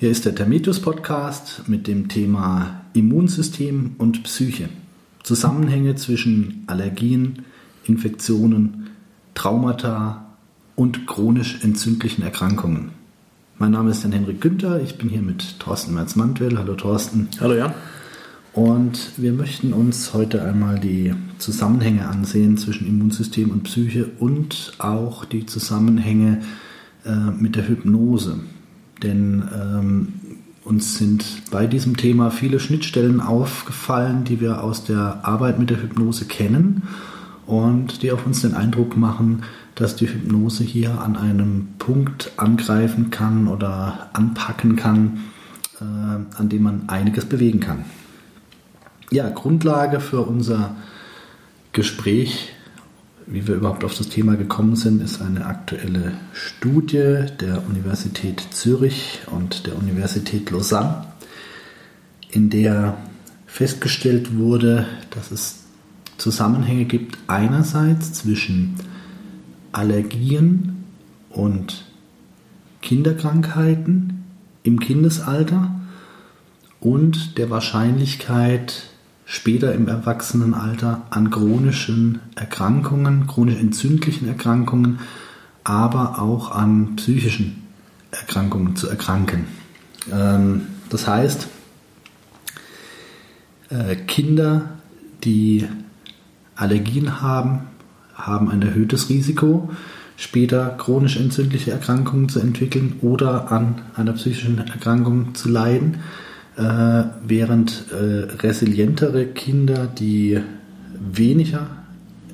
Hier ist der Termitus Podcast mit dem Thema Immunsystem und Psyche. Zusammenhänge zwischen Allergien, Infektionen, Traumata und chronisch entzündlichen Erkrankungen. Mein Name ist Jan Henrik Günther, ich bin hier mit Thorsten Merz-Mantwell. Hallo Thorsten. Hallo Jan. Und wir möchten uns heute einmal die Zusammenhänge ansehen zwischen Immunsystem und Psyche und auch die Zusammenhänge äh, mit der Hypnose. Denn ähm, uns sind bei diesem Thema viele Schnittstellen aufgefallen, die wir aus der Arbeit mit der Hypnose kennen und die auf uns den Eindruck machen, dass die Hypnose hier an einem Punkt angreifen kann oder anpacken kann, äh, an dem man einiges bewegen kann. Ja, Grundlage für unser Gespräch, wie wir überhaupt auf das Thema gekommen sind, ist eine aktuelle Studie der Universität Zürich und der Universität Lausanne, in der festgestellt wurde, dass es Zusammenhänge gibt einerseits zwischen Allergien und Kinderkrankheiten im Kindesalter und der Wahrscheinlichkeit später im Erwachsenenalter an chronischen Erkrankungen, chronisch entzündlichen Erkrankungen, aber auch an psychischen Erkrankungen zu erkranken. Ähm, das heißt, äh, Kinder, die Allergien haben, haben ein erhöhtes Risiko, später chronisch entzündliche Erkrankungen zu entwickeln oder an einer psychischen Erkrankung zu leiden. Äh, während äh, resilientere Kinder, die weniger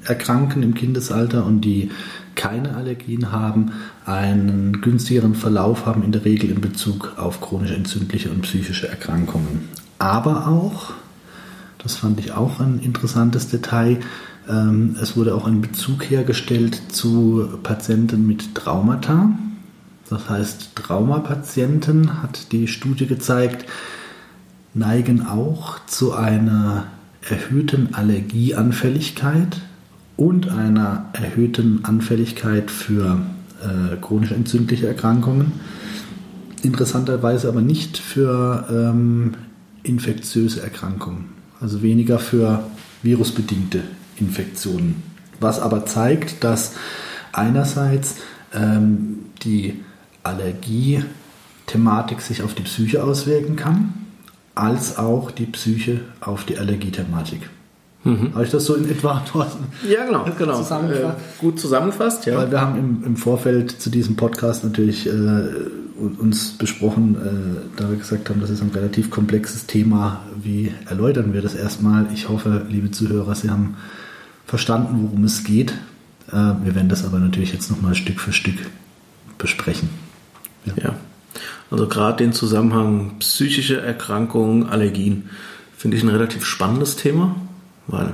erkranken im Kindesalter und die keine Allergien haben, einen günstigeren Verlauf haben, in der Regel in Bezug auf chronisch entzündliche und psychische Erkrankungen. Aber auch, das fand ich auch ein interessantes Detail, ähm, es wurde auch ein Bezug hergestellt zu Patienten mit Traumata. Das heißt, Traumapatienten hat die Studie gezeigt, neigen auch zu einer erhöhten Allergieanfälligkeit und einer erhöhten Anfälligkeit für äh, chronisch entzündliche Erkrankungen. Interessanterweise aber nicht für ähm, infektiöse Erkrankungen, also weniger für virusbedingte Infektionen. Was aber zeigt, dass einerseits ähm, die Allergie-Thematik sich auf die Psyche auswirken kann als auch die Psyche auf die Allergiethematik. Mhm. Habe ich das so in etwa, Thorsten? Ja, genau, genau. Zusammengefasst? Äh, gut zusammengefasst, ja. Weil wir haben im, im Vorfeld zu diesem Podcast natürlich äh, uns besprochen, äh, da wir gesagt haben, das ist ein relativ komplexes Thema. Wie erläutern wir das erstmal? Ich hoffe, liebe Zuhörer, Sie haben verstanden, worum es geht. Äh, wir werden das aber natürlich jetzt nochmal Stück für Stück besprechen. ja. ja. Also gerade den Zusammenhang psychische Erkrankungen, Allergien finde ich ein relativ spannendes Thema, weil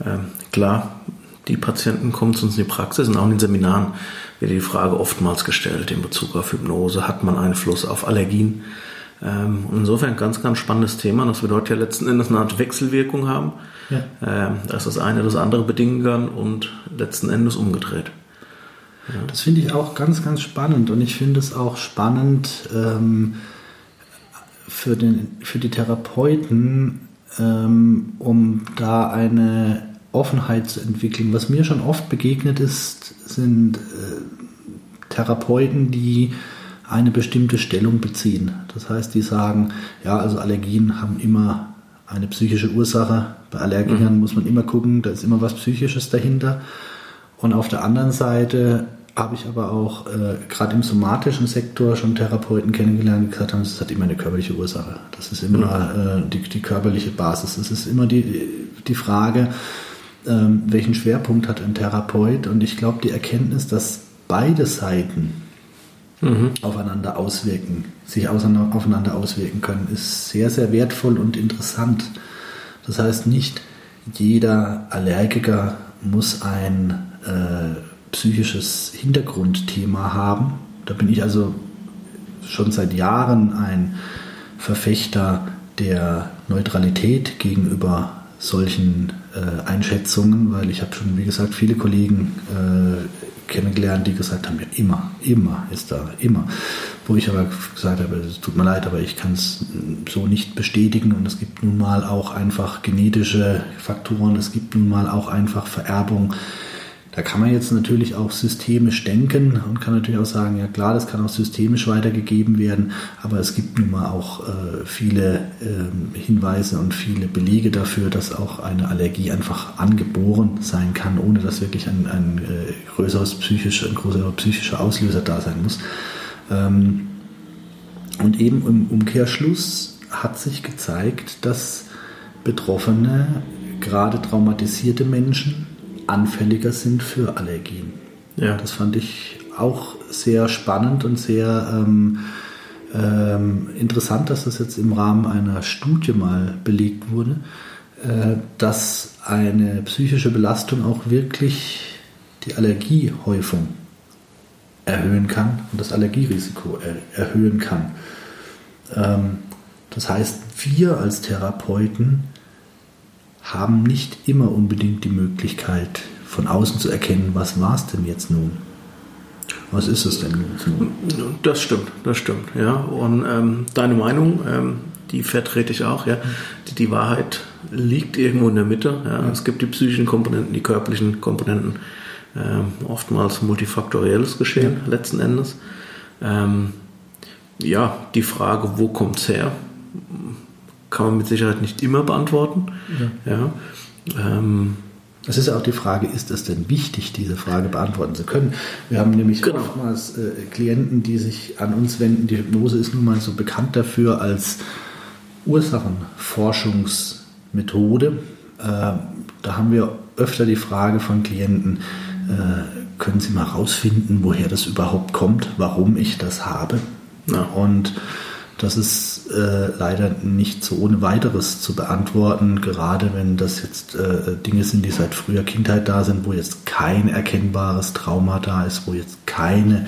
äh, klar, die Patienten kommen zu uns in die Praxis und auch in den Seminaren wird die Frage oftmals gestellt in Bezug auf Hypnose, hat man Einfluss auf Allergien? Ähm, insofern ein ganz, ganz spannendes Thema, dass wir dort ja letzten Endes eine Art Wechselwirkung haben, ja. ähm, dass das eine das andere bedingen kann und letzten Endes umgedreht. Das finde ich auch ganz, ganz spannend und ich finde es auch spannend ähm, für, den, für die Therapeuten, ähm, um da eine Offenheit zu entwickeln. Was mir schon oft begegnet ist, sind äh, Therapeuten, die eine bestimmte Stellung beziehen. Das heißt, die sagen, ja, also Allergien haben immer eine psychische Ursache. Bei Allergikern mhm. muss man immer gucken, da ist immer was Psychisches dahinter. Und auf der anderen Seite habe ich aber auch äh, gerade im somatischen Sektor schon Therapeuten kennengelernt, die gesagt haben, das hat immer eine körperliche Ursache. Das ist immer äh, die, die, körperliche Basis. Es ist immer die, die Frage, ähm, welchen Schwerpunkt hat ein Therapeut? Und ich glaube, die Erkenntnis, dass beide Seiten mhm. aufeinander auswirken, sich aufeinander auswirken können, ist sehr, sehr wertvoll und interessant. Das heißt, nicht jeder Allergiker muss ein äh, psychisches Hintergrundthema haben. Da bin ich also schon seit Jahren ein Verfechter der Neutralität gegenüber solchen äh, Einschätzungen, weil ich habe schon, wie gesagt, viele Kollegen äh, kennengelernt, die gesagt haben, ja immer, immer ist da, immer. Wo ich aber gesagt habe, es tut mir leid, aber ich kann es so nicht bestätigen und es gibt nun mal auch einfach genetische Faktoren, es gibt nun mal auch einfach Vererbung da kann man jetzt natürlich auch systemisch denken und kann natürlich auch sagen, ja klar, das kann auch systemisch weitergegeben werden, aber es gibt nun mal auch äh, viele äh, Hinweise und viele Belege dafür, dass auch eine Allergie einfach angeboren sein kann, ohne dass wirklich ein, ein äh, größeres psychisch, ein größerer psychischer Auslöser da sein muss. Ähm, und eben im Umkehrschluss hat sich gezeigt, dass Betroffene, gerade traumatisierte Menschen, anfälliger sind für Allergien. Ja. Das fand ich auch sehr spannend und sehr ähm, ähm, interessant, dass das jetzt im Rahmen einer Studie mal belegt wurde, äh, dass eine psychische Belastung auch wirklich die Allergiehäufung erhöhen kann und das Allergierisiko er erhöhen kann. Ähm, das heißt, wir als Therapeuten haben nicht immer unbedingt die Möglichkeit, von außen zu erkennen, was war es denn jetzt nun? Was ist es denn nun? Das stimmt, das stimmt, ja. Und ähm, deine Meinung, ähm, die vertrete ich auch, ja. Die, die, Wahrheit liegt irgendwo in der Mitte. Ja. ja. Es gibt die psychischen Komponenten, die körperlichen Komponenten, ähm, oftmals multifaktorielles Geschehen ja. letzten Endes. Ähm, ja, die Frage, wo kommt es her? Kann man mit Sicherheit nicht immer beantworten. Ja. ja. Ähm, es ist ja auch die Frage, ist es denn wichtig, diese Frage beantworten zu können? Wir haben nämlich genau. oftmals äh, Klienten, die sich an uns wenden. Die Hypnose ist nun mal so bekannt dafür als Ursachenforschungsmethode. Äh, da haben wir öfter die Frage von Klienten, äh, können Sie mal herausfinden, woher das überhaupt kommt, warum ich das habe? Ja. Und das ist äh, leider nicht so ohne weiteres zu beantworten, gerade wenn das jetzt äh, Dinge sind, die seit früher Kindheit da sind, wo jetzt kein erkennbares Trauma da ist, wo jetzt keine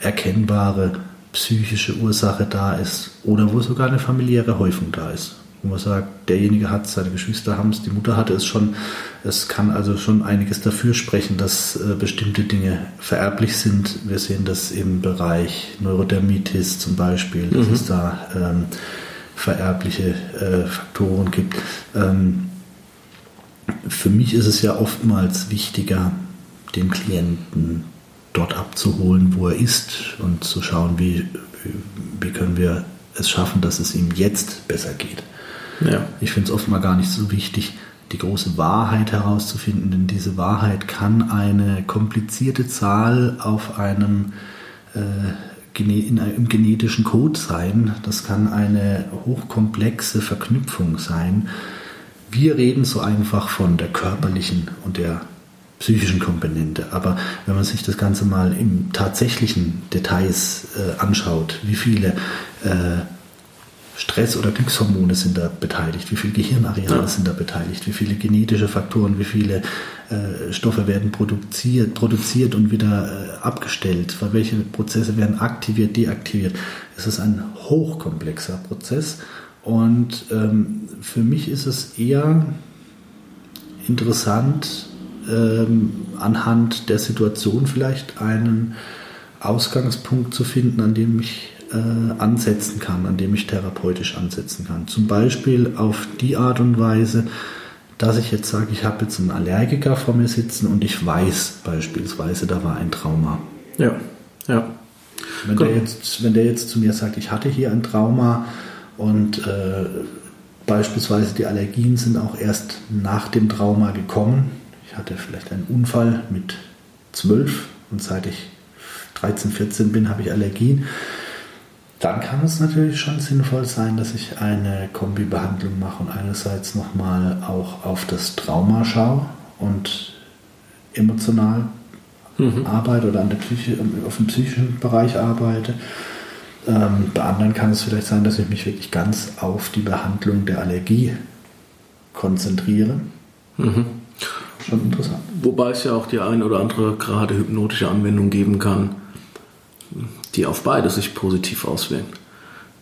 erkennbare psychische Ursache da ist oder wo sogar eine familiäre Häufung da ist wo man sagt, derjenige hat, seine Geschwister haben es, die Mutter hatte es schon. Es kann also schon einiges dafür sprechen, dass äh, bestimmte Dinge vererblich sind. Wir sehen das im Bereich Neurodermitis zum Beispiel, dass mhm. es da ähm, vererbliche äh, Faktoren gibt. Ähm, für mich ist es ja oftmals wichtiger, den Klienten dort abzuholen, wo er ist und zu schauen, wie, wie können wir es schaffen, dass es ihm jetzt besser geht. Ja. Ich finde es oft mal gar nicht so wichtig, die große Wahrheit herauszufinden, denn diese Wahrheit kann eine komplizierte Zahl auf einem äh, in einem genetischen Code sein. Das kann eine hochkomplexe Verknüpfung sein. Wir reden so einfach von der körperlichen und der psychischen Komponente. Aber wenn man sich das Ganze mal im tatsächlichen Details äh, anschaut, wie viele äh, Stress- oder Glückshormone sind da beteiligt, wie viele Gehirnareale ja. sind da beteiligt, wie viele genetische Faktoren, wie viele äh, Stoffe werden produziert, produziert und wieder äh, abgestellt, welche Prozesse werden aktiviert, deaktiviert. Es ist ein hochkomplexer Prozess und ähm, für mich ist es eher interessant, ähm, anhand der Situation vielleicht einen Ausgangspunkt zu finden, an dem ich äh, ansetzen kann, an dem ich therapeutisch ansetzen kann. Zum Beispiel auf die Art und Weise, dass ich jetzt sage, ich habe jetzt einen Allergiker vor mir sitzen und ich weiß beispielsweise, da war ein Trauma. Ja, ja. Wenn der, jetzt, wenn der jetzt zu mir sagt, ich hatte hier ein Trauma und äh, beispielsweise die Allergien sind auch erst nach dem Trauma gekommen. Ich hatte vielleicht einen Unfall mit 12 und seit ich 13, 14 bin, habe ich Allergien dann kann es natürlich schon sinnvoll sein, dass ich eine Kombibehandlung mache und einerseits nochmal auch auf das Trauma schaue und emotional mhm. arbeite oder an der Psyche, auf dem psychischen Bereich arbeite. Ähm, bei anderen kann es vielleicht sein, dass ich mich wirklich ganz auf die Behandlung der Allergie konzentriere. Mhm. Schon interessant. Wobei es ja auch die ein oder andere gerade hypnotische Anwendung geben kann, die auf beide sich positiv auswirken.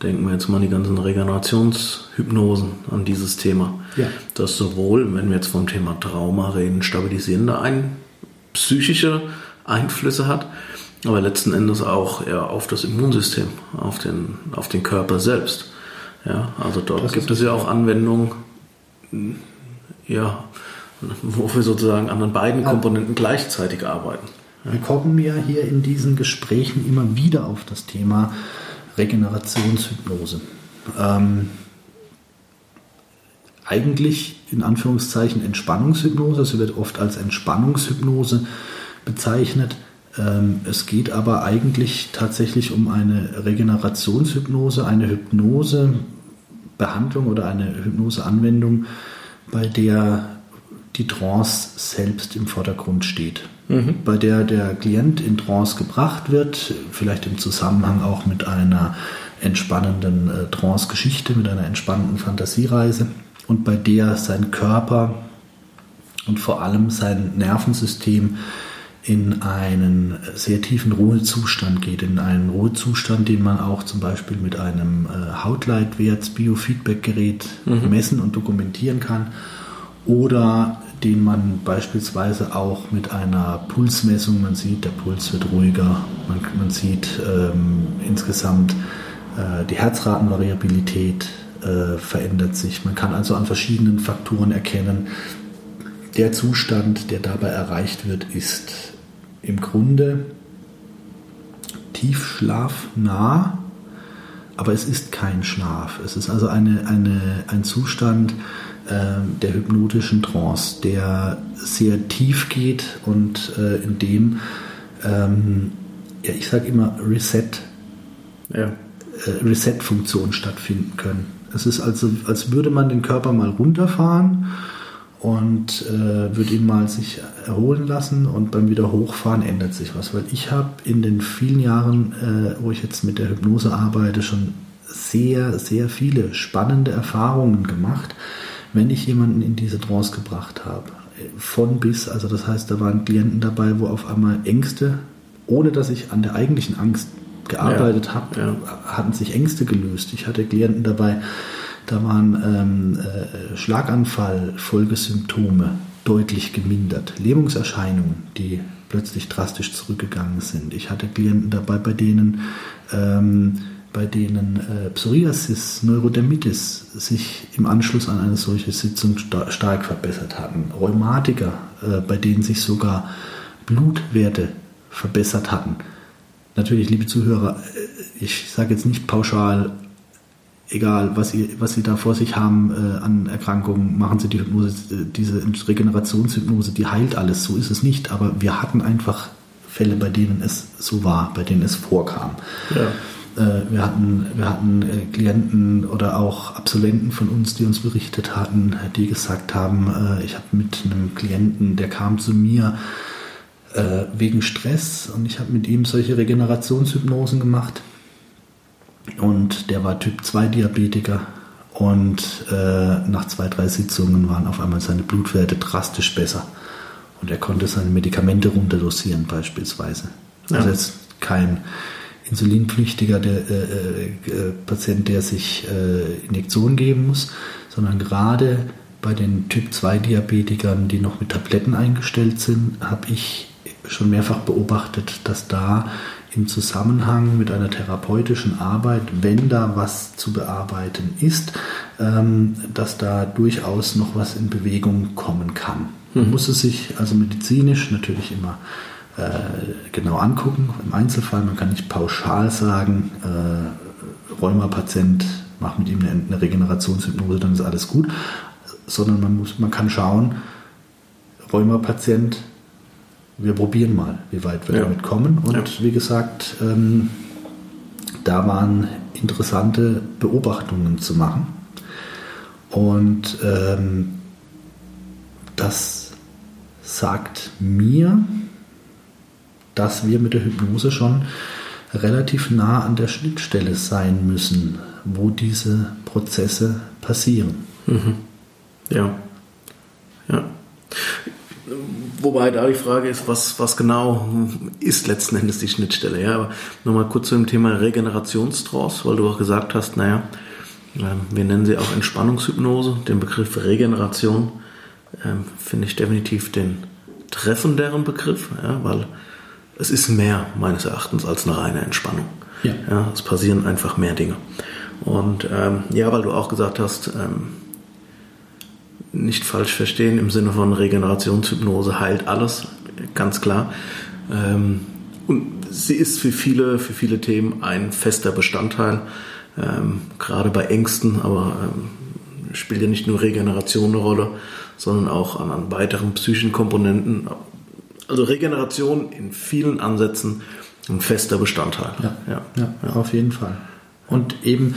Denken wir jetzt mal an die ganzen Regenerationshypnosen, an dieses Thema. Ja. Das sowohl, wenn wir jetzt vom Thema Trauma reden, stabilisierende ein, psychische Einflüsse hat, aber letzten Endes auch ja, auf das Immunsystem, auf den, auf den Körper selbst. Ja, also dort das gibt es ja auch Anwendungen, ja, wo wir sozusagen an den beiden Komponenten gleichzeitig arbeiten. Wir kommen ja hier in diesen Gesprächen immer wieder auf das Thema Regenerationshypnose. Ähm, eigentlich in Anführungszeichen Entspannungshypnose. Es wird oft als Entspannungshypnose bezeichnet. Ähm, es geht aber eigentlich tatsächlich um eine Regenerationshypnose, eine Hypnosebehandlung oder eine Hypnoseanwendung, bei der die Trance selbst im Vordergrund steht. Mhm. Bei der der Klient in Trance gebracht wird, vielleicht im Zusammenhang auch mit einer entspannenden äh, Trance-Geschichte, mit einer entspannenden Fantasiereise und bei der sein Körper und vor allem sein Nervensystem in einen sehr tiefen Ruhezustand geht, in einen Ruhezustand, den man auch zum Beispiel mit einem äh, Hautleitwerts-Biofeedback-Gerät mhm. messen und dokumentieren kann oder den man beispielsweise auch mit einer Pulsmessung, man sieht, der Puls wird ruhiger, man, man sieht ähm, insgesamt äh, die Herzratenvariabilität äh, verändert sich. Man kann also an verschiedenen Faktoren erkennen, der Zustand, der dabei erreicht wird, ist im Grunde tiefschlafnah, aber es ist kein Schlaf. Es ist also eine, eine, ein Zustand äh, der hypnotischen Trance, der sehr tief geht und äh, in dem, ähm, ja, ich sage immer, Reset, ja. äh, Reset-Funktionen stattfinden können. Es ist also, als würde man den Körper mal runterfahren und äh, würde ihn mal sich erholen lassen und beim wieder hochfahren ändert sich was. Weil ich habe in den vielen Jahren, äh, wo ich jetzt mit der Hypnose arbeite, schon sehr, sehr viele spannende Erfahrungen gemacht, wenn ich jemanden in diese Trance gebracht habe. Von bis, also das heißt, da waren Klienten dabei, wo auf einmal Ängste, ohne dass ich an der eigentlichen Angst gearbeitet ja, habe, ja. hatten sich Ängste gelöst. Ich hatte Klienten dabei, da waren ähm, äh, Schlaganfall, Folgesymptome deutlich gemindert, Lähmungserscheinungen, die plötzlich drastisch zurückgegangen sind. Ich hatte Klienten dabei, bei denen ähm, bei denen äh, Psoriasis, Neurodermitis sich im Anschluss an eine solche Sitzung sta stark verbessert hatten. Rheumatiker, äh, bei denen sich sogar Blutwerte verbessert hatten natürlich, liebe Zuhörer, äh, ich sage jetzt nicht pauschal, egal was Sie, was Sie da vor sich haben äh, an Erkrankungen, machen Sie die Hypnose, äh, diese Regenerationshypnose, die heilt alles. So ist es nicht. Aber wir hatten einfach Fälle, bei denen es so war, bei denen es vorkam. Ja. Äh, wir hatten, wir hatten äh, Klienten oder auch Absolventen von uns, die uns berichtet hatten, die gesagt haben, ich habe mit einem Klienten, der kam zu mir, äh, wegen Stress und ich habe mit ihm solche Regenerationshypnosen gemacht. Und der war Typ 2 Diabetiker und äh, nach zwei, drei Sitzungen waren auf einmal seine Blutwerte drastisch besser. Und er konnte seine Medikamente runterdosieren beispielsweise. Ja. Also jetzt kein insulinpflichtiger der, äh, äh, Patient, der sich äh, Injektionen geben muss, sondern gerade bei den Typ 2 Diabetikern, die noch mit Tabletten eingestellt sind, habe ich schon mehrfach beobachtet, dass da im Zusammenhang mit einer therapeutischen Arbeit, wenn da was zu bearbeiten ist, ähm, dass da durchaus noch was in Bewegung kommen kann. Man mhm. muss es sich also medizinisch natürlich immer äh, genau angucken, im Einzelfall. Man kann nicht pauschal sagen, äh, Rheumapatient, mach mit ihm eine, eine Regenerationshypnose, dann ist alles gut, sondern man, muss, man kann schauen, Rheumapatient, wir probieren mal, wie weit wir ja. damit kommen. Und ja. wie gesagt, ähm, da waren interessante Beobachtungen zu machen. Und ähm, das sagt mir, dass wir mit der Hypnose schon relativ nah an der Schnittstelle sein müssen, wo diese Prozesse passieren. Mhm. Ja. Ja. Wobei da die Frage ist, was, was genau ist letzten Endes die Schnittstelle. Ja, aber nochmal kurz zu dem Thema Regenerationstrance, weil du auch gesagt hast, naja, ähm, wir nennen sie auch Entspannungshypnose. Den Begriff Regeneration ähm, finde ich definitiv den treffenderen Begriff, ja, weil es ist mehr meines Erachtens als eine reine Entspannung. Ja. ja es passieren einfach mehr Dinge. Und ähm, ja, weil du auch gesagt hast, ähm, nicht falsch verstehen im Sinne von Regenerationshypnose heilt alles, ganz klar. Ähm, und sie ist für viele, für viele Themen ein fester Bestandteil, ähm, gerade bei Ängsten, aber ähm, spielt ja nicht nur Regeneration eine Rolle, sondern auch an, an weiteren psychischen Komponenten. Also Regeneration in vielen Ansätzen ein fester Bestandteil. Ja, ja, ja, ja. auf jeden Fall. Und eben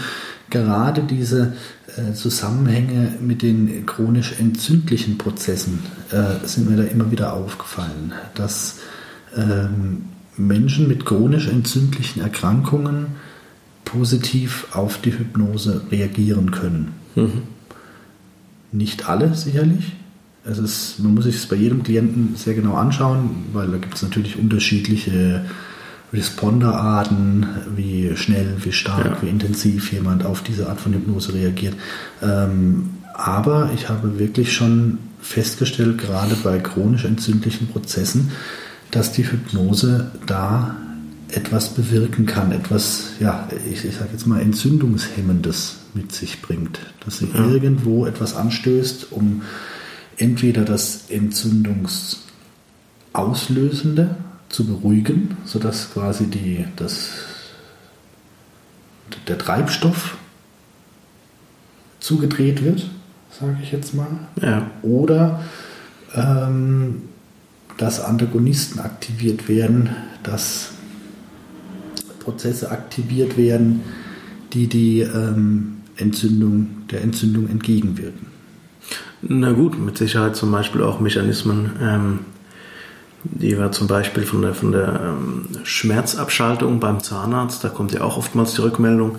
gerade diese äh, Zusammenhänge mit den chronisch entzündlichen Prozessen äh, sind mir da immer wieder aufgefallen, dass ähm, Menschen mit chronisch entzündlichen Erkrankungen positiv auf die Hypnose reagieren können. Mhm. Nicht alle sicherlich. Es ist, man muss sich das bei jedem Klienten sehr genau anschauen, weil da gibt es natürlich unterschiedliche Responderarten, wie schnell, wie stark, ja. wie intensiv jemand auf diese Art von Hypnose reagiert. Ähm, aber ich habe wirklich schon festgestellt, gerade bei chronisch entzündlichen Prozessen, dass die Hypnose da etwas bewirken kann, etwas, ja, ich, ich sage jetzt mal Entzündungshemmendes mit sich bringt, dass sie ja. irgendwo etwas anstößt, um entweder das Entzündungsauslösende zu beruhigen, sodass quasi die, das, der Treibstoff zugedreht wird, sage ich jetzt mal. Ja. Oder ähm, dass Antagonisten aktiviert werden, dass Prozesse aktiviert werden, die die ähm, Entzündung, der Entzündung entgegenwirken. Na gut, mit Sicherheit zum Beispiel auch Mechanismen, ähm, die wir zum Beispiel von der, von der ähm, Schmerzabschaltung beim Zahnarzt, da kommt ja auch oftmals die Rückmeldung,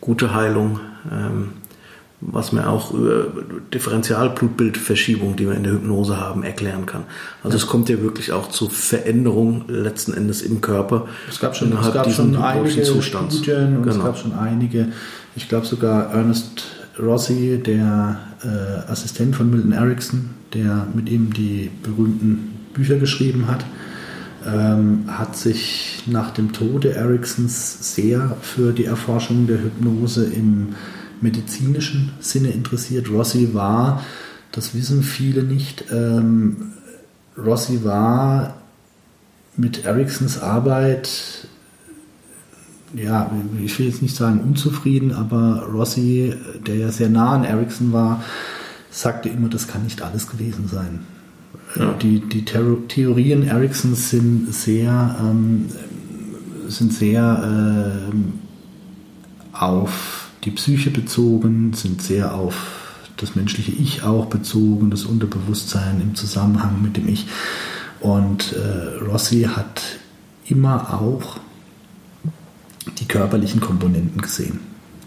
gute Heilung, ähm, was man auch über Differentialblutbildverschiebung, die wir in der Hypnose haben, erklären kann. Also ja. es kommt ja wirklich auch zu Veränderungen letzten Endes im Körper. Es gab schon, es gab schon einige Zustands. Studien und genau. es gab schon einige, ich glaube sogar Ernest Rossi, der äh, Assistent von Milton Erickson, der mit ihm die berühmten Bücher geschrieben hat, ähm, hat sich nach dem Tode Ericksons sehr für die Erforschung der Hypnose im medizinischen Sinne interessiert. Rossi war, das wissen viele nicht, ähm, Rossi war mit Ericksons Arbeit, ja, ich will jetzt nicht sagen unzufrieden, aber Rossi, der ja sehr nah an Erickson war, sagte immer, das kann nicht alles gewesen sein. Ja. Die, die Theorien Ericssons sind sehr, ähm, sind sehr ähm, auf die Psyche bezogen, sind sehr auf das menschliche Ich auch bezogen, das Unterbewusstsein im Zusammenhang mit dem Ich. Und äh, Rossi hat immer auch die körperlichen Komponenten gesehen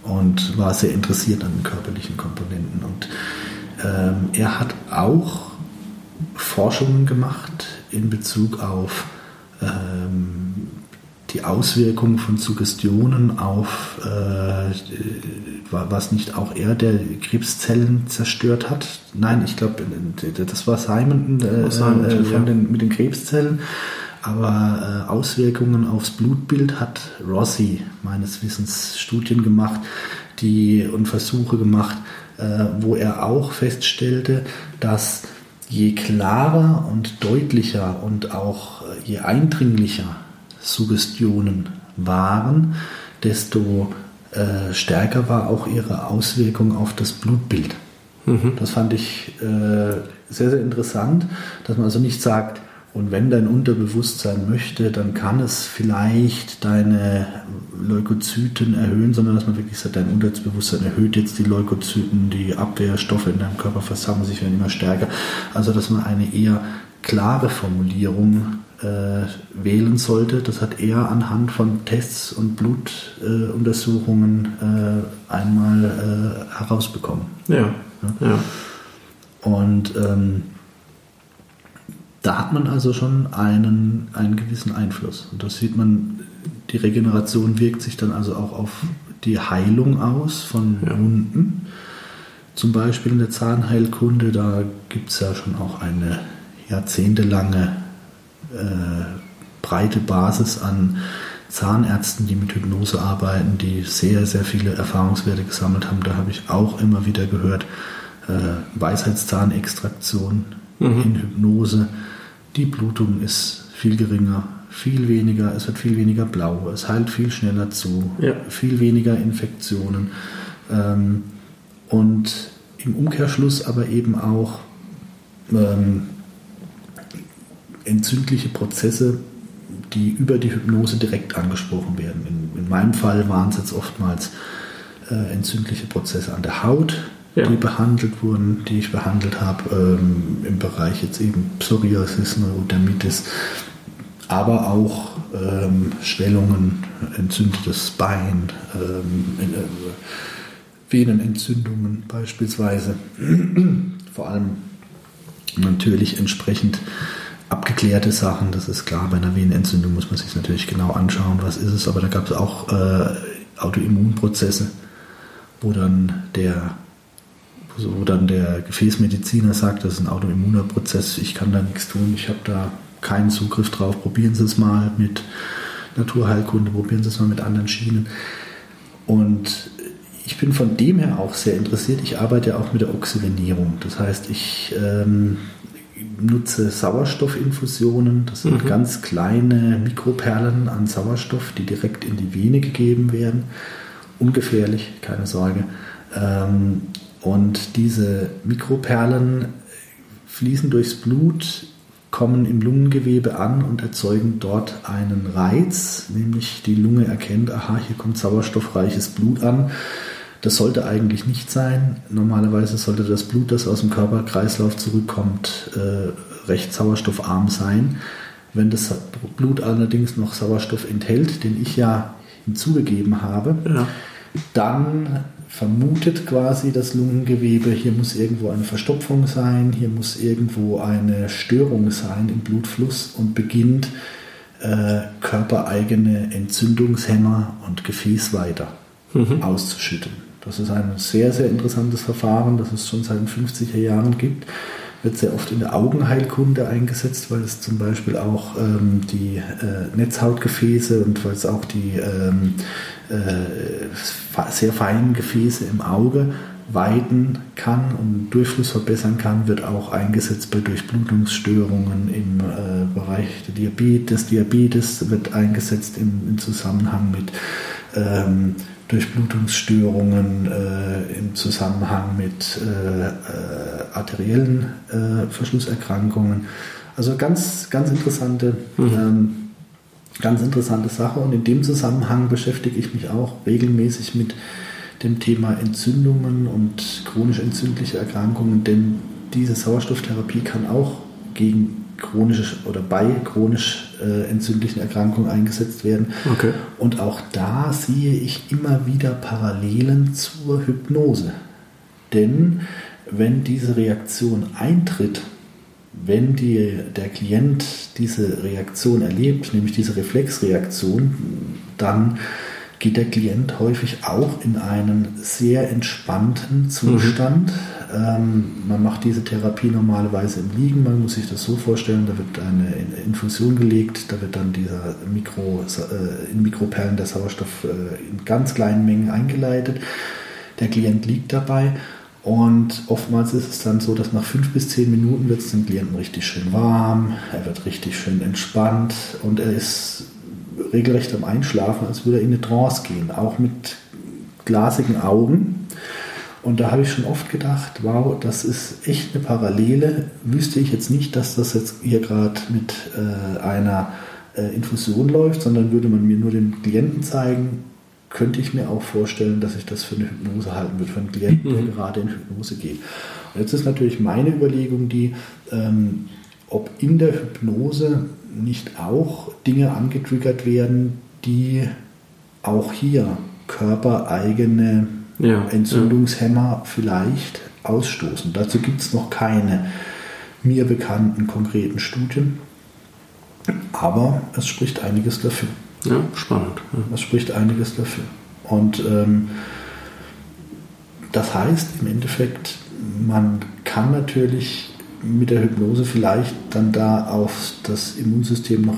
und war sehr interessiert an den körperlichen Komponenten. Und ähm, er hat auch Forschungen gemacht in Bezug auf ähm, die Auswirkungen von Suggestionen auf, äh, was nicht auch er, der Krebszellen zerstört hat. Nein, ich glaube, das war Simon, äh, Simon äh, von den, mit den Krebszellen. Aber äh, Auswirkungen aufs Blutbild hat Rossi meines Wissens Studien gemacht die, und Versuche gemacht, äh, wo er auch feststellte, dass je klarer und deutlicher und auch je eindringlicher Suggestionen waren, desto äh, stärker war auch ihre Auswirkung auf das Blutbild. Mhm. Das fand ich äh, sehr, sehr interessant, dass man also nicht sagt, und wenn dein Unterbewusstsein möchte, dann kann es vielleicht deine Leukozyten erhöhen, sondern dass man wirklich sagt, dein Unterbewusstsein erhöht jetzt die Leukozyten, die Abwehrstoffe in deinem Körper versammeln sich werden immer stärker. Also dass man eine eher klare Formulierung äh, wählen sollte. Das hat er anhand von Tests und Blutuntersuchungen äh, einmal äh, herausbekommen. Ja. ja. Und ähm, da hat man also schon einen, einen gewissen Einfluss. Und das sieht man, die Regeneration wirkt sich dann also auch auf die Heilung aus von ja. Wunden. Zum Beispiel in der Zahnheilkunde, da gibt es ja schon auch eine jahrzehntelange äh, breite Basis an Zahnärzten, die mit Hypnose arbeiten, die sehr, sehr viele Erfahrungswerte gesammelt haben. Da habe ich auch immer wieder gehört, äh, Weisheitszahnextraktion mhm. in Hypnose. Die Blutung ist viel geringer, viel weniger, es wird viel weniger blau, es heilt viel schneller zu, ja. viel weniger Infektionen. Ähm, und im Umkehrschluss aber eben auch ähm, entzündliche Prozesse, die über die Hypnose direkt angesprochen werden. In, in meinem Fall waren es jetzt oftmals äh, entzündliche Prozesse an der Haut, ja. die behandelt wurden, die ich behandelt habe, ähm, im Bereich jetzt eben Psoriasis, Neurodermitis, aber auch ähm, Schwellungen, entzündetes Bein, ähm, äh, Venenentzündungen beispielsweise. Vor allem natürlich entsprechend abgeklärte Sachen, das ist klar. Bei einer Venenentzündung muss man sich natürlich genau anschauen, was ist es. Aber da gab es auch äh, Autoimmunprozesse, wo dann der wo dann der Gefäßmediziner sagt, das ist ein autoimmuner Prozess, ich kann da nichts tun, ich habe da keinen Zugriff drauf, probieren Sie es mal mit Naturheilkunde, probieren Sie es mal mit anderen Schienen. Und ich bin von dem her auch sehr interessiert. Ich arbeite ja auch mit der Oxygenierung. Das heißt, ich ähm, nutze Sauerstoffinfusionen. Das sind mhm. ganz kleine Mikroperlen an Sauerstoff, die direkt in die Vene gegeben werden. Ungefährlich, keine Sorge. Ähm, und diese Mikroperlen fließen durchs Blut, kommen im Lungengewebe an und erzeugen dort einen Reiz, nämlich die Lunge erkennt, aha, hier kommt sauerstoffreiches Blut an. Das sollte eigentlich nicht sein. Normalerweise sollte das Blut, das aus dem Körperkreislauf zurückkommt, äh, recht sauerstoffarm sein. Wenn das Blut allerdings noch Sauerstoff enthält, den ich ja hinzugegeben habe, ja. dann vermutet quasi das Lungengewebe, hier muss irgendwo eine Verstopfung sein, hier muss irgendwo eine Störung sein im Blutfluss und beginnt äh, körpereigene Entzündungshemmer und Gefäßweiter mhm. auszuschütten. Das ist ein sehr, sehr interessantes Verfahren, das es schon seit den 50er Jahren gibt. Wird sehr oft in der Augenheilkunde eingesetzt, weil es zum Beispiel auch ähm, die äh, Netzhautgefäße und weil es auch die ähm, äh, sehr feinen Gefäße im Auge weiten kann und Durchfluss verbessern kann, wird auch eingesetzt bei Durchblutungsstörungen im äh, Bereich der Diabetes. Diabetes wird eingesetzt im, im Zusammenhang mit ähm, Durchblutungsstörungen äh, im Zusammenhang mit äh, äh, arteriellen äh, Verschlusserkrankungen. Also ganz, ganz interessante mhm. ähm, Ganz interessante Sache und in dem Zusammenhang beschäftige ich mich auch regelmäßig mit dem Thema Entzündungen und chronisch entzündliche Erkrankungen, denn diese Sauerstofftherapie kann auch gegen chronische oder bei chronisch äh, entzündlichen Erkrankungen eingesetzt werden. Okay. Und auch da sehe ich immer wieder Parallelen zur Hypnose. Denn wenn diese Reaktion eintritt, wenn die, der Klient diese Reaktion erlebt, nämlich diese Reflexreaktion, dann geht der Klient häufig auch in einen sehr entspannten Zustand. Mhm. Ähm, man macht diese Therapie normalerweise im Liegen. Man muss sich das so vorstellen, da wird eine Infusion gelegt, da wird dann dieser Mikro, äh, in Mikroperlen der Sauerstoff äh, in ganz kleinen Mengen eingeleitet. Der Klient liegt dabei und oftmals ist es dann so, dass nach fünf bis zehn Minuten wird es dem Klienten richtig schön warm, er wird richtig schön entspannt und er ist regelrecht am Einschlafen, als würde er in eine Trance gehen, auch mit glasigen Augen. Und da habe ich schon oft gedacht, wow, das ist echt eine Parallele. Wüsste ich jetzt nicht, dass das jetzt hier gerade mit äh, einer äh, Infusion läuft, sondern würde man mir nur den Klienten zeigen, könnte ich mir auch vorstellen, dass ich das für eine Hypnose halten würde, für einen Klienten, der mhm. gerade in Hypnose geht. Und jetzt ist natürlich meine Überlegung die, ähm, ob in der Hypnose nicht auch Dinge angetriggert werden, die auch hier körpereigene ja, Entzündungshemmer vielleicht ausstoßen. Dazu gibt es noch keine mir bekannten konkreten Studien, aber es spricht einiges dafür. Ja, spannend. Ja. Das spricht einiges dafür. Und ähm, das heißt im Endeffekt, man kann natürlich mit der Hypnose vielleicht dann da auf das Immunsystem noch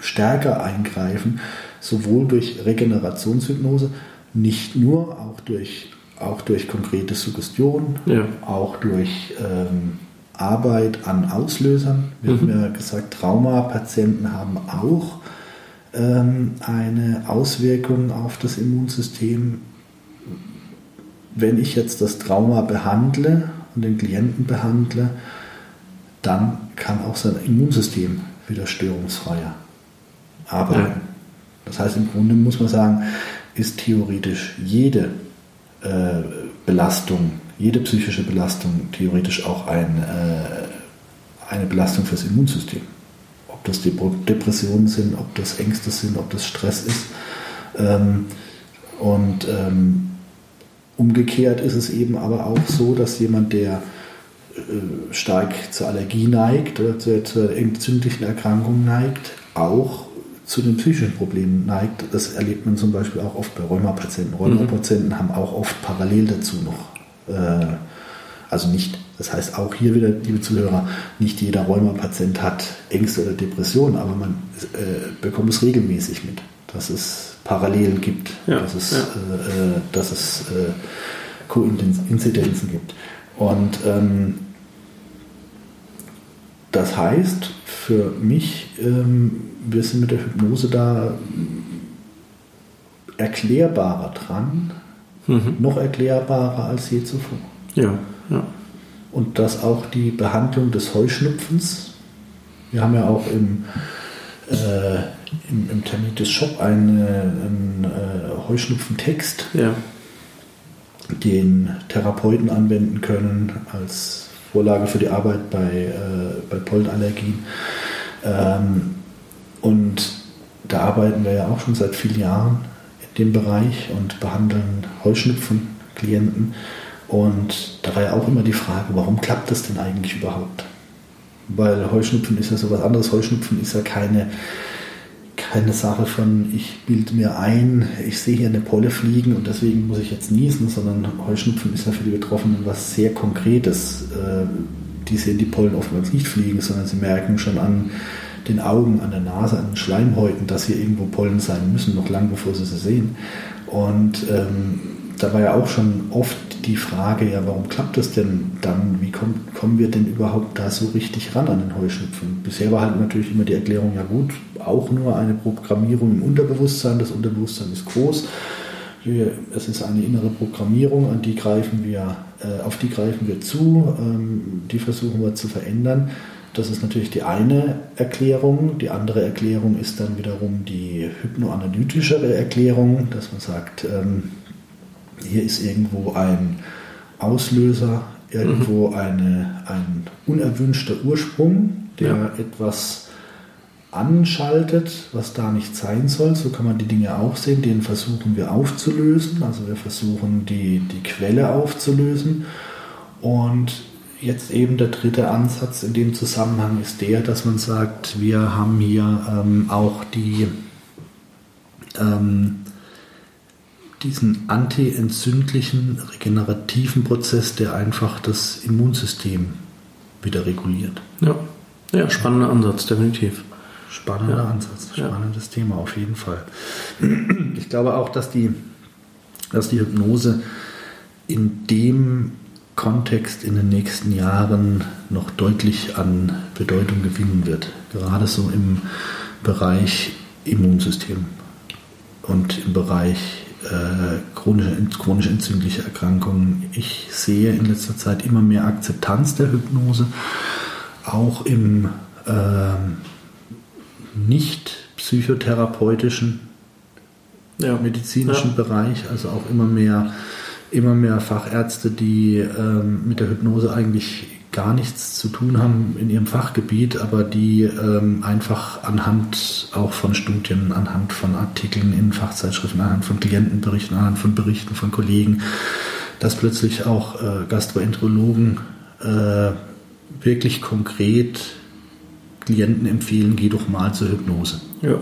stärker eingreifen, sowohl durch Regenerationshypnose, nicht nur, auch durch, auch durch konkrete Suggestion, ja. auch durch ähm, Arbeit an Auslösern. Wir mhm. haben ja gesagt, Traumapatienten haben auch ähm, eine Auswirkung auf das Immunsystem. Wenn ich jetzt das Trauma behandle und den Klienten behandle, dann kann auch sein Immunsystem wieder störungsfreier arbeiten. Ja. Das heißt, im Grunde muss man sagen, ist theoretisch jede äh, Belastung, jede psychische Belastung theoretisch auch ein, äh, eine Belastung fürs Immunsystem. Ob das Depressionen sind, ob das Ängste sind, ob das Stress ist. Ähm, und ähm, umgekehrt ist es eben aber auch so, dass jemand, der äh, stark zur Allergie neigt oder zur, zur entzündlichen Erkrankung neigt, auch zu den psychischen Problemen neigt. Das erlebt man zum Beispiel auch oft bei Rheumapatienten. Rheumapatienten mhm. haben auch oft parallel dazu noch, äh, also nicht, das heißt auch hier wieder, liebe Zuhörer, nicht jeder Rheumapatient hat Ängste oder Depressionen, aber man äh, bekommt es regelmäßig mit, dass es Parallelen gibt, ja, dass es, ja. äh, dass es äh, Koinzidenzen gibt. Und ähm, das heißt für mich, ähm, wir sind mit der Hypnose da erklärbarer dran, mhm. noch erklärbarer als je zuvor. Ja, ja. Und dass auch die Behandlung des Heuschnupfens, wir haben ja auch im, äh, im, im Termitis Shop einen, einen äh, Heuschnupfentext, ja. den Therapeuten anwenden können als Vorlage für die Arbeit bei, äh, bei Pollenallergien. Ähm, und da arbeiten wir ja auch schon seit vielen Jahren in dem Bereich und behandeln Heuschnupfen-Klienten. Und da war ja auch immer die Frage, warum klappt das denn eigentlich überhaupt? Weil Heuschnupfen ist ja so was anderes. Heuschnupfen ist ja keine keine Sache von, ich bilde mir ein, ich sehe hier eine Polle fliegen und deswegen muss ich jetzt niesen, sondern Heuschnupfen ist ja für die Betroffenen was sehr Konkretes. Äh, die sehen die Pollen oftmals nicht fliegen, sondern sie merken schon an den Augen, an der Nase, an den Schleimhäuten, dass hier irgendwo Pollen sein müssen, noch lange bevor sie sie sehen. Und ähm, da war ja auch schon oft die Frage, ja, warum klappt das denn dann? Wie kommt, kommen wir denn überhaupt da so richtig ran an den Heuschnupfen? Bisher war halt natürlich immer die Erklärung, ja gut, auch nur eine Programmierung im Unterbewusstsein. Das Unterbewusstsein ist groß. Es ist eine innere Programmierung, an die greifen wir, äh, auf die greifen wir zu, ähm, die versuchen wir zu verändern. Das ist natürlich die eine Erklärung. Die andere Erklärung ist dann wiederum die hypnoanalytischere Erklärung, dass man sagt, ähm, hier ist irgendwo ein Auslöser, irgendwo mhm. eine, ein unerwünschter Ursprung, der ja. etwas anschaltet, was da nicht sein soll. So kann man die Dinge auch sehen. Den versuchen wir aufzulösen. Also wir versuchen die, die Quelle aufzulösen. Und jetzt eben der dritte Ansatz in dem Zusammenhang ist der, dass man sagt, wir haben hier ähm, auch die ähm, diesen antientzündlichen, regenerativen Prozess, der einfach das Immunsystem wieder reguliert. Ja, ja spannender Ansatz, definitiv. Spannender ja. Ansatz, spannendes ja. Thema auf jeden Fall. Ich glaube auch, dass die, dass die Hypnose in dem Kontext in den nächsten Jahren noch deutlich an Bedeutung gewinnen wird. Gerade so im Bereich Immunsystem und im Bereich äh, chronische, chronisch entzündliche Erkrankungen. Ich sehe in letzter Zeit immer mehr Akzeptanz der Hypnose, auch im äh, nicht psychotherapeutischen, ja. medizinischen ja. Bereich, also auch immer mehr, immer mehr Fachärzte, die ähm, mit der Hypnose eigentlich gar nichts zu tun haben in ihrem Fachgebiet, aber die ähm, einfach anhand auch von Studien, anhand von Artikeln in Fachzeitschriften, anhand von Klientenberichten, anhand von Berichten von Kollegen, dass plötzlich auch äh, Gastroenterologen äh, wirklich konkret Klienten empfehlen, geh doch mal zur Hypnose. Ja,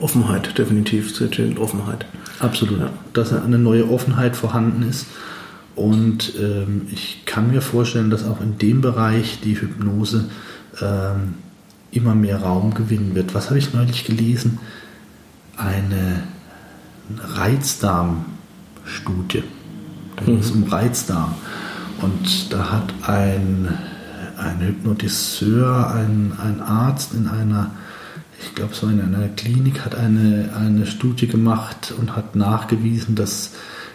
Offenheit, definitiv, Offenheit. Absolut, ja. dass eine neue Offenheit vorhanden ist und ähm, ich kann mir vorstellen, dass auch in dem Bereich die Hypnose ähm, immer mehr Raum gewinnen wird. Was habe ich neulich gelesen? Eine Reizdarmstudie. Da ging es mhm. um Reizdarm. Und da hat ein, ein Hypnotiseur, ein, ein Arzt in einer, ich glaube so in einer Klinik, hat eine, eine Studie gemacht und hat nachgewiesen, dass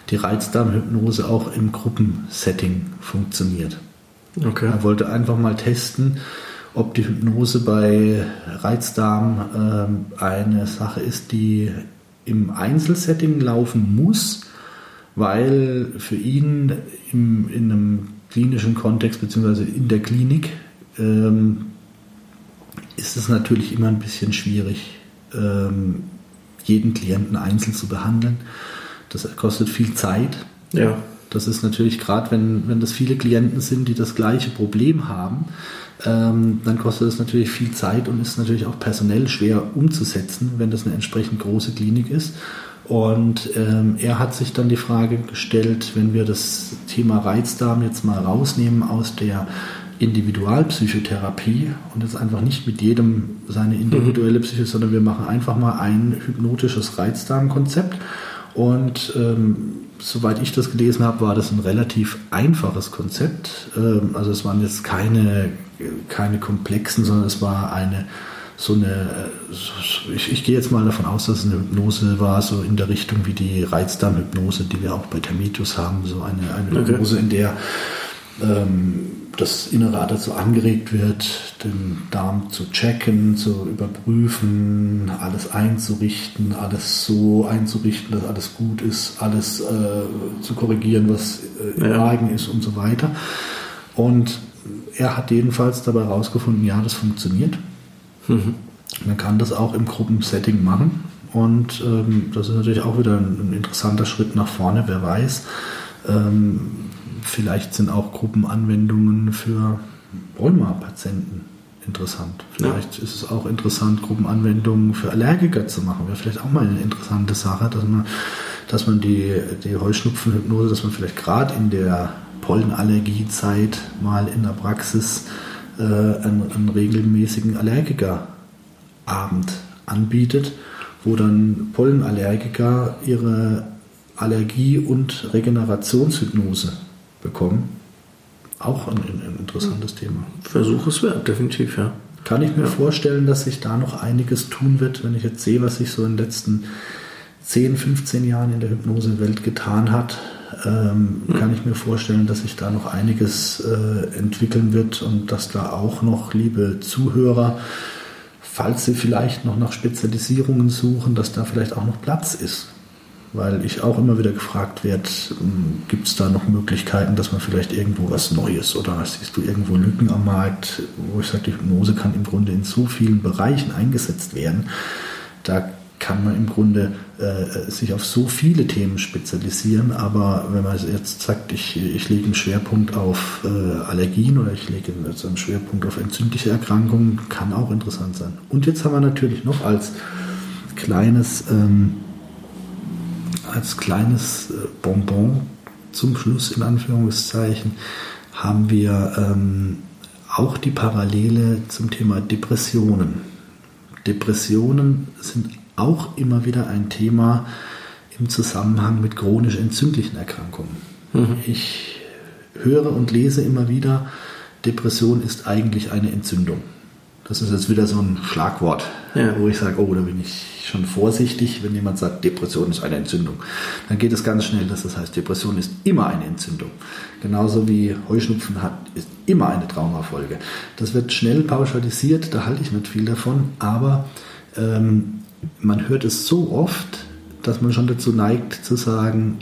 die Reizdarmhypnose auch im Gruppensetting funktioniert. Okay. Er wollte einfach mal testen, ob die Hypnose bei Reizdarm äh, eine Sache ist, die im Einzelsetting laufen muss weil für ihn im, in einem klinischen Kontext beziehungsweise in der Klinik ähm, ist es natürlich immer ein bisschen schwierig, ähm, jeden Klienten einzeln zu behandeln. Das kostet viel Zeit. Ja. Das ist natürlich gerade, wenn, wenn das viele Klienten sind, die das gleiche Problem haben, ähm, dann kostet es natürlich viel Zeit und ist natürlich auch personell schwer umzusetzen, wenn das eine entsprechend große Klinik ist. Und ähm, er hat sich dann die Frage gestellt, wenn wir das Thema Reizdarm jetzt mal rausnehmen aus der Individualpsychotherapie und jetzt einfach nicht mit jedem seine individuelle Psyche, sondern wir machen einfach mal ein hypnotisches Reizdarmkonzept. Und ähm, soweit ich das gelesen habe, war das ein relativ einfaches Konzept. Ähm, also es waren jetzt keine, keine komplexen, sondern es war eine so eine, ich, ich gehe jetzt mal davon aus, dass es eine Hypnose war, so in der Richtung wie die Reizdarmhypnose, die wir auch bei Termitus haben, so eine, eine okay. Hypnose, in der ähm, das innere dazu angeregt wird, den Darm zu checken, zu überprüfen, alles einzurichten, alles so einzurichten, dass alles gut ist, alles äh, zu korrigieren, was äh, im ja. Magen ist und so weiter. Und er hat jedenfalls dabei herausgefunden, ja, das funktioniert. Mhm. Man kann das auch im Gruppensetting machen und ähm, das ist natürlich auch wieder ein, ein, interessanter Schritt nach vorne, wer weiß. Ähm, vielleicht sind auch Gruppenanwendungen für Rheuma-Patienten interessant. Vielleicht ja. ist es auch interessant, Gruppenanwendungen für Allergiker zu machen. Wäre vielleicht auch mal eine interessante Sache, dass man, dass man die, die Heuschnupfenhypnose, dass man vielleicht gerade in der Pollenallergiezeit mal in der Praxis äh, einen, einen regelmäßigen Allergikerabend anbietet, wo dann Pollenallergiker ihre Allergie- und Regenerationshypnose bekommen. Auch ein, ein interessantes. Thema. Versuch es wert, definitiv, ja. Kann ich mir ja. vorstellen, dass sich da noch einiges tun wird, wenn ich jetzt sehe, was sich so in den letzten 10, 15 Jahren in der Hypnosewelt getan hat ähm, mhm. kann ich mir vorstellen, dass sich da noch einiges äh, entwickeln wird und dass da auch noch, liebe Zuhörer, falls Sie vielleicht noch nach Spezialisierungen suchen, dass da vielleicht auch noch Platz ist. Weil ich auch immer wieder gefragt werde, ähm, gibt es da noch Möglichkeiten, dass man vielleicht irgendwo was Neues oder siehst du irgendwo Lücken am Markt, wo ich sage, die Hypnose kann im Grunde in so vielen Bereichen eingesetzt werden. Da kann man im Grunde äh, sich auf so viele Themen spezialisieren, aber wenn man jetzt sagt, ich, ich lege einen Schwerpunkt auf äh, Allergien oder ich lege jetzt einen Schwerpunkt auf entzündliche Erkrankungen, kann auch interessant sein. Und jetzt haben wir natürlich noch als kleines, ähm, als kleines äh, Bonbon zum Schluss in Anführungszeichen haben wir ähm, auch die Parallele zum Thema Depressionen. Depressionen sind auch immer wieder ein Thema im Zusammenhang mit chronisch entzündlichen Erkrankungen. Mhm. Ich höre und lese immer wieder, Depression ist eigentlich eine Entzündung. Das ist jetzt wieder so ein Schlagwort, ja. wo ich sage, oh, da bin ich schon vorsichtig, wenn jemand sagt, Depression ist eine Entzündung. Dann geht es ganz schnell, dass das heißt, Depression ist immer eine Entzündung. Genauso wie Heuschnupfen hat, ist immer eine Traumafolge. Das wird schnell pauschalisiert, da halte ich nicht viel davon, aber ähm, man hört es so oft, dass man schon dazu neigt zu sagen,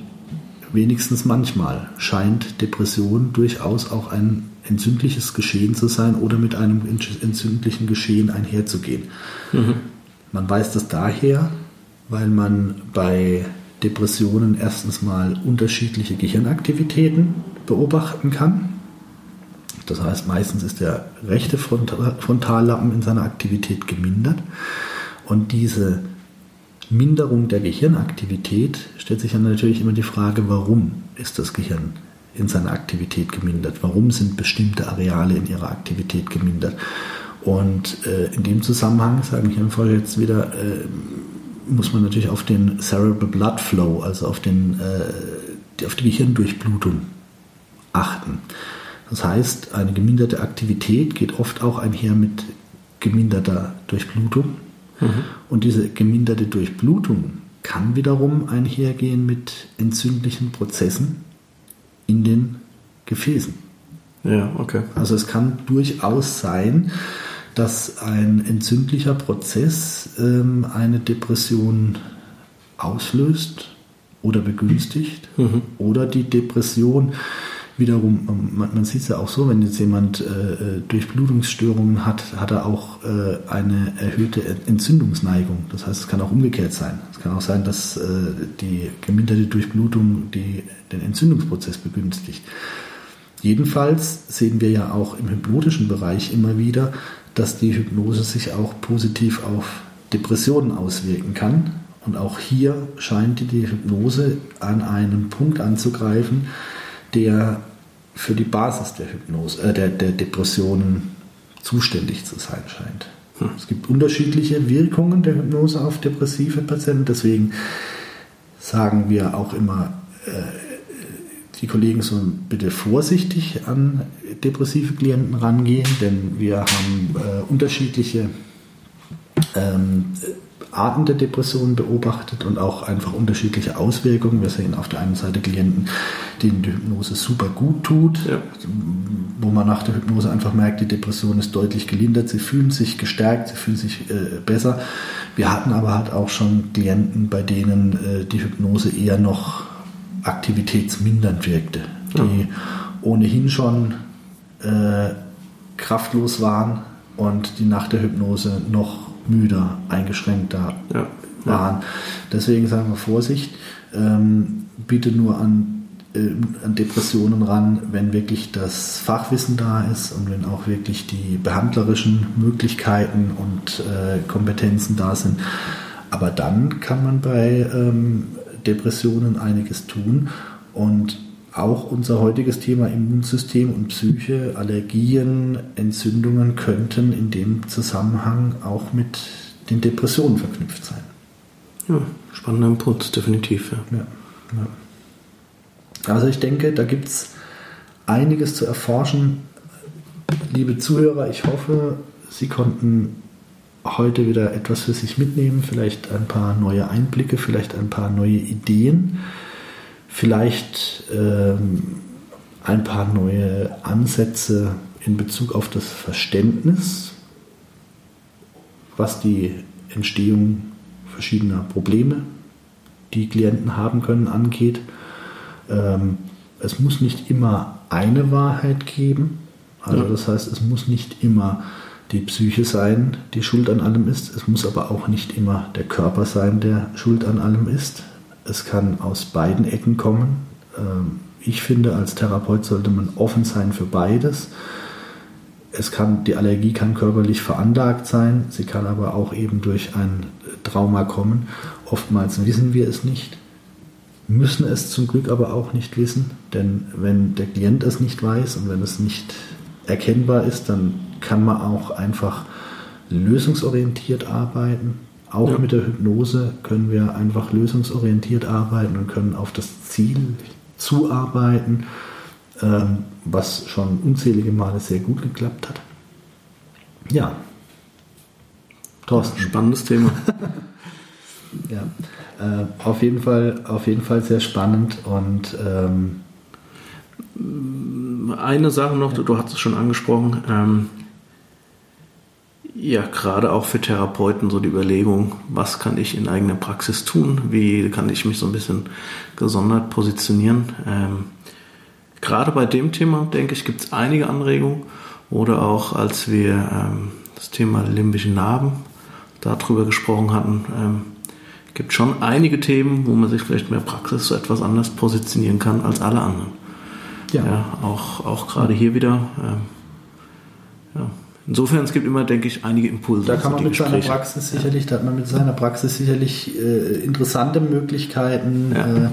wenigstens manchmal scheint Depression durchaus auch ein entzündliches Geschehen zu sein oder mit einem entzündlichen Geschehen einherzugehen. Mhm. Man weiß das daher, weil man bei Depressionen erstens mal unterschiedliche Gehirnaktivitäten beobachten kann. Das heißt, meistens ist der rechte Frontallappen in seiner Aktivität gemindert. Und diese Minderung der Gehirnaktivität stellt sich dann natürlich immer die Frage, warum ist das Gehirn in seiner Aktivität gemindert? Warum sind bestimmte Areale in ihrer Aktivität gemindert? Und äh, in dem Zusammenhang, sagen Fall jetzt wieder, äh, muss man natürlich auf den Cerebral Blood Flow, also auf, den, äh, auf die Gehirndurchblutung achten. Das heißt, eine geminderte Aktivität geht oft auch einher mit geminderter Durchblutung. Mhm. Und diese geminderte Durchblutung kann wiederum einhergehen mit entzündlichen Prozessen in den Gefäßen. Ja, okay. Also es kann durchaus sein, dass ein entzündlicher Prozess ähm, eine Depression auslöst oder begünstigt mhm. oder die Depression wiederum, ähm, man, man sieht es ja auch so, wenn jetzt jemand äh, äh, Durchblutungsstörungen hat, hat er auch äh, eine erhöhte Entzündungsneigung. Das heißt, es kann auch umgekehrt sein. Es kann auch sein, dass äh, die geminderte Durchblutung die, den Entzündungsprozess begünstigt. Jedenfalls sehen wir ja auch im hypnotischen Bereich immer wieder, dass die Hypnose sich auch positiv auf Depressionen auswirken kann. Und auch hier scheint die Hypnose an einem Punkt anzugreifen, der für die Basis der Hypnose, äh, der, der Depressionen zuständig zu sein scheint. Hm. Es gibt unterschiedliche Wirkungen der Hypnose auf depressive Patienten, deswegen sagen wir auch immer, äh, die Kollegen sollen bitte vorsichtig an depressive Klienten rangehen, denn wir haben äh, unterschiedliche ähm, Arten der Depression beobachtet und auch einfach unterschiedliche Auswirkungen. Wir sehen auf der einen Seite Klienten, denen die Hypnose super gut tut, ja. wo man nach der Hypnose einfach merkt, die Depression ist deutlich gelindert, sie fühlen sich gestärkt, sie fühlen sich äh, besser. Wir hatten aber halt auch schon Klienten, bei denen äh, die Hypnose eher noch aktivitätsmindernd wirkte, die ja. ohnehin schon äh, kraftlos waren und die nach der Hypnose noch müder, eingeschränkter ja. waren. Deswegen sagen wir Vorsicht, ähm, bitte nur an, äh, an Depressionen ran, wenn wirklich das Fachwissen da ist und wenn auch wirklich die behandlerischen Möglichkeiten und äh, Kompetenzen da sind. Aber dann kann man bei ähm, Depressionen einiges tun und auch unser heutiges Thema Immunsystem und Psyche, Allergien, Entzündungen könnten in dem Zusammenhang auch mit den Depressionen verknüpft sein. Ja, spannender Input, definitiv. Ja. Ja, ja. Also ich denke, da gibt es einiges zu erforschen. Liebe Zuhörer, ich hoffe, Sie konnten heute wieder etwas für sich mitnehmen, vielleicht ein paar neue Einblicke, vielleicht ein paar neue Ideen vielleicht ähm, ein paar neue Ansätze in Bezug auf das Verständnis, was die Entstehung verschiedener Probleme, die Klienten haben können, angeht. Ähm, es muss nicht immer eine Wahrheit geben. Also ja. das heißt, es muss nicht immer die Psyche sein, die schuld an allem ist. Es muss aber auch nicht immer der Körper sein, der schuld an allem ist. Es kann aus beiden Ecken kommen. Ähm, ich finde, als Therapeut sollte man offen sein für beides. Es kann, die Allergie kann körperlich veranlagt sein, sie kann aber auch eben durch ein Trauma kommen. Oftmals wissen wir es nicht, müssen es zum Glück aber auch nicht wissen, denn wenn der Klient es nicht weiß und wenn es nicht erkennbar ist, dann kann man auch einfach lösungsorientiert arbeiten. Auch ja. mit der Hypnose können wir einfach lösungsorientiert arbeiten und können auf das Ziel zuarbeiten, ähm, was schon unzählige Male sehr gut geklappt hat. Ja. Thorsten. Spannendes Thema. ja. Äh, auf, jeden Fall, auf jeden Fall sehr spannend und ähm, eine Sache noch, ja. du, hast es schon angesprochen, ähm, ja, gerade auch für Therapeuten so die Überlegung, was kann ich in eigener Praxis tun? Wie kann ich mich so ein bisschen gesondert positionieren? Ähm, gerade bei dem Thema, denke ich, gibt es einige Anregungen. Oder auch als wir ähm, das Thema limbische Narben darüber gesprochen hatten, ähm, gibt schon einige Themen, wo man sich vielleicht mehr Praxis so etwas anders positionieren kann als alle anderen. Ja, ja auch, auch gerade hier wieder. Ähm, ja Insofern, es gibt immer, denke ich, einige Impulse. Da kann man mit Gespräche. seiner Praxis sicherlich, da hat man mit seiner Praxis sicherlich äh, interessante Möglichkeiten, ja. äh,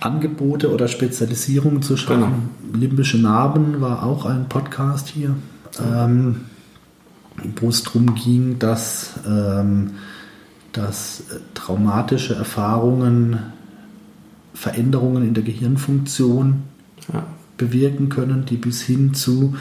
Angebote oder Spezialisierungen zu schaffen. Genau. Limbische Narben war auch ein Podcast hier. Ähm, wo es darum ging, dass, ähm, dass äh, traumatische Erfahrungen Veränderungen in der Gehirnfunktion ja. bewirken können, die bis hin zu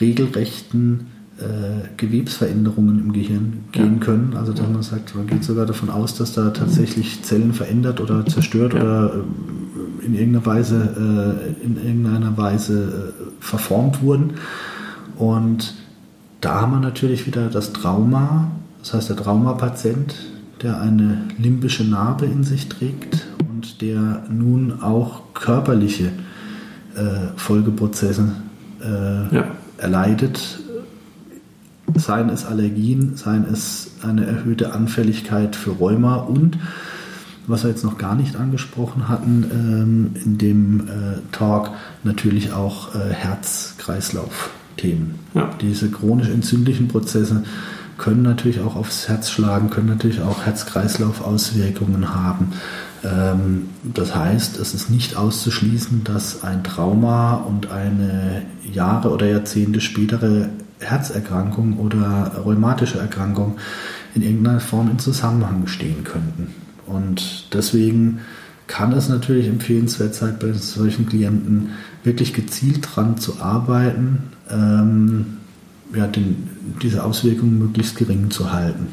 regelrechten äh, Gewebsveränderungen im Gehirn gehen ja. können. Also dass man sagt, man geht sogar davon aus, dass da tatsächlich Zellen verändert oder zerstört ja. oder äh, in irgendeiner Weise, äh, in irgendeiner Weise äh, verformt wurden. Und da haben wir natürlich wieder das Trauma, das heißt der Traumapatient, der eine limbische Narbe in sich trägt und der nun auch körperliche äh, Folgeprozesse äh, ja. Erleidet, seien es Allergien, seien es eine erhöhte Anfälligkeit für Rheuma und was wir jetzt noch gar nicht angesprochen hatten ähm, in dem äh, Talk, natürlich auch äh, Herz-Kreislauf-Themen. Ja. Diese chronisch entzündlichen Prozesse können natürlich auch aufs Herz schlagen, können natürlich auch Herz-Kreislauf-Auswirkungen haben. Ähm, das heißt, es ist nicht auszuschließen, dass ein Trauma und eine Jahre oder Jahrzehnte spätere Herzerkrankung oder rheumatische Erkrankung in irgendeiner Form in Zusammenhang stehen könnten. Und deswegen kann es natürlich empfehlenswert sein, bei solchen Klienten wirklich gezielt dran zu arbeiten, ähm, ja, den, diese Auswirkungen möglichst gering zu halten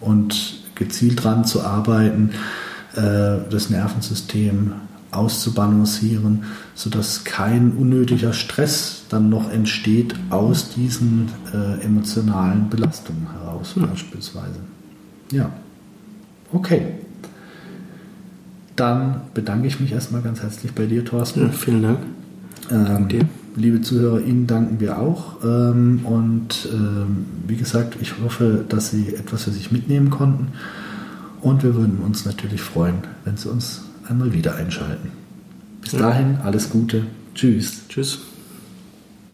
und gezielt dran zu arbeiten, äh, das Nervensystem auszubalancieren, sodass kein unnötiger Stress dann noch entsteht aus diesen äh, emotionalen Belastungen heraus, ja. beispielsweise. Ja, okay. Dann bedanke ich mich erstmal ganz herzlich bei dir, Thorsten. Ja, vielen Dank. Ähm, dir. Liebe Zuhörer, Ihnen danken wir auch. Ähm, und ähm, wie gesagt, ich hoffe, dass Sie etwas für sich mitnehmen konnten. Und wir würden uns natürlich freuen, wenn Sie uns einmal wieder einschalten. Bis dahin, alles Gute. Tschüss. Tschüss.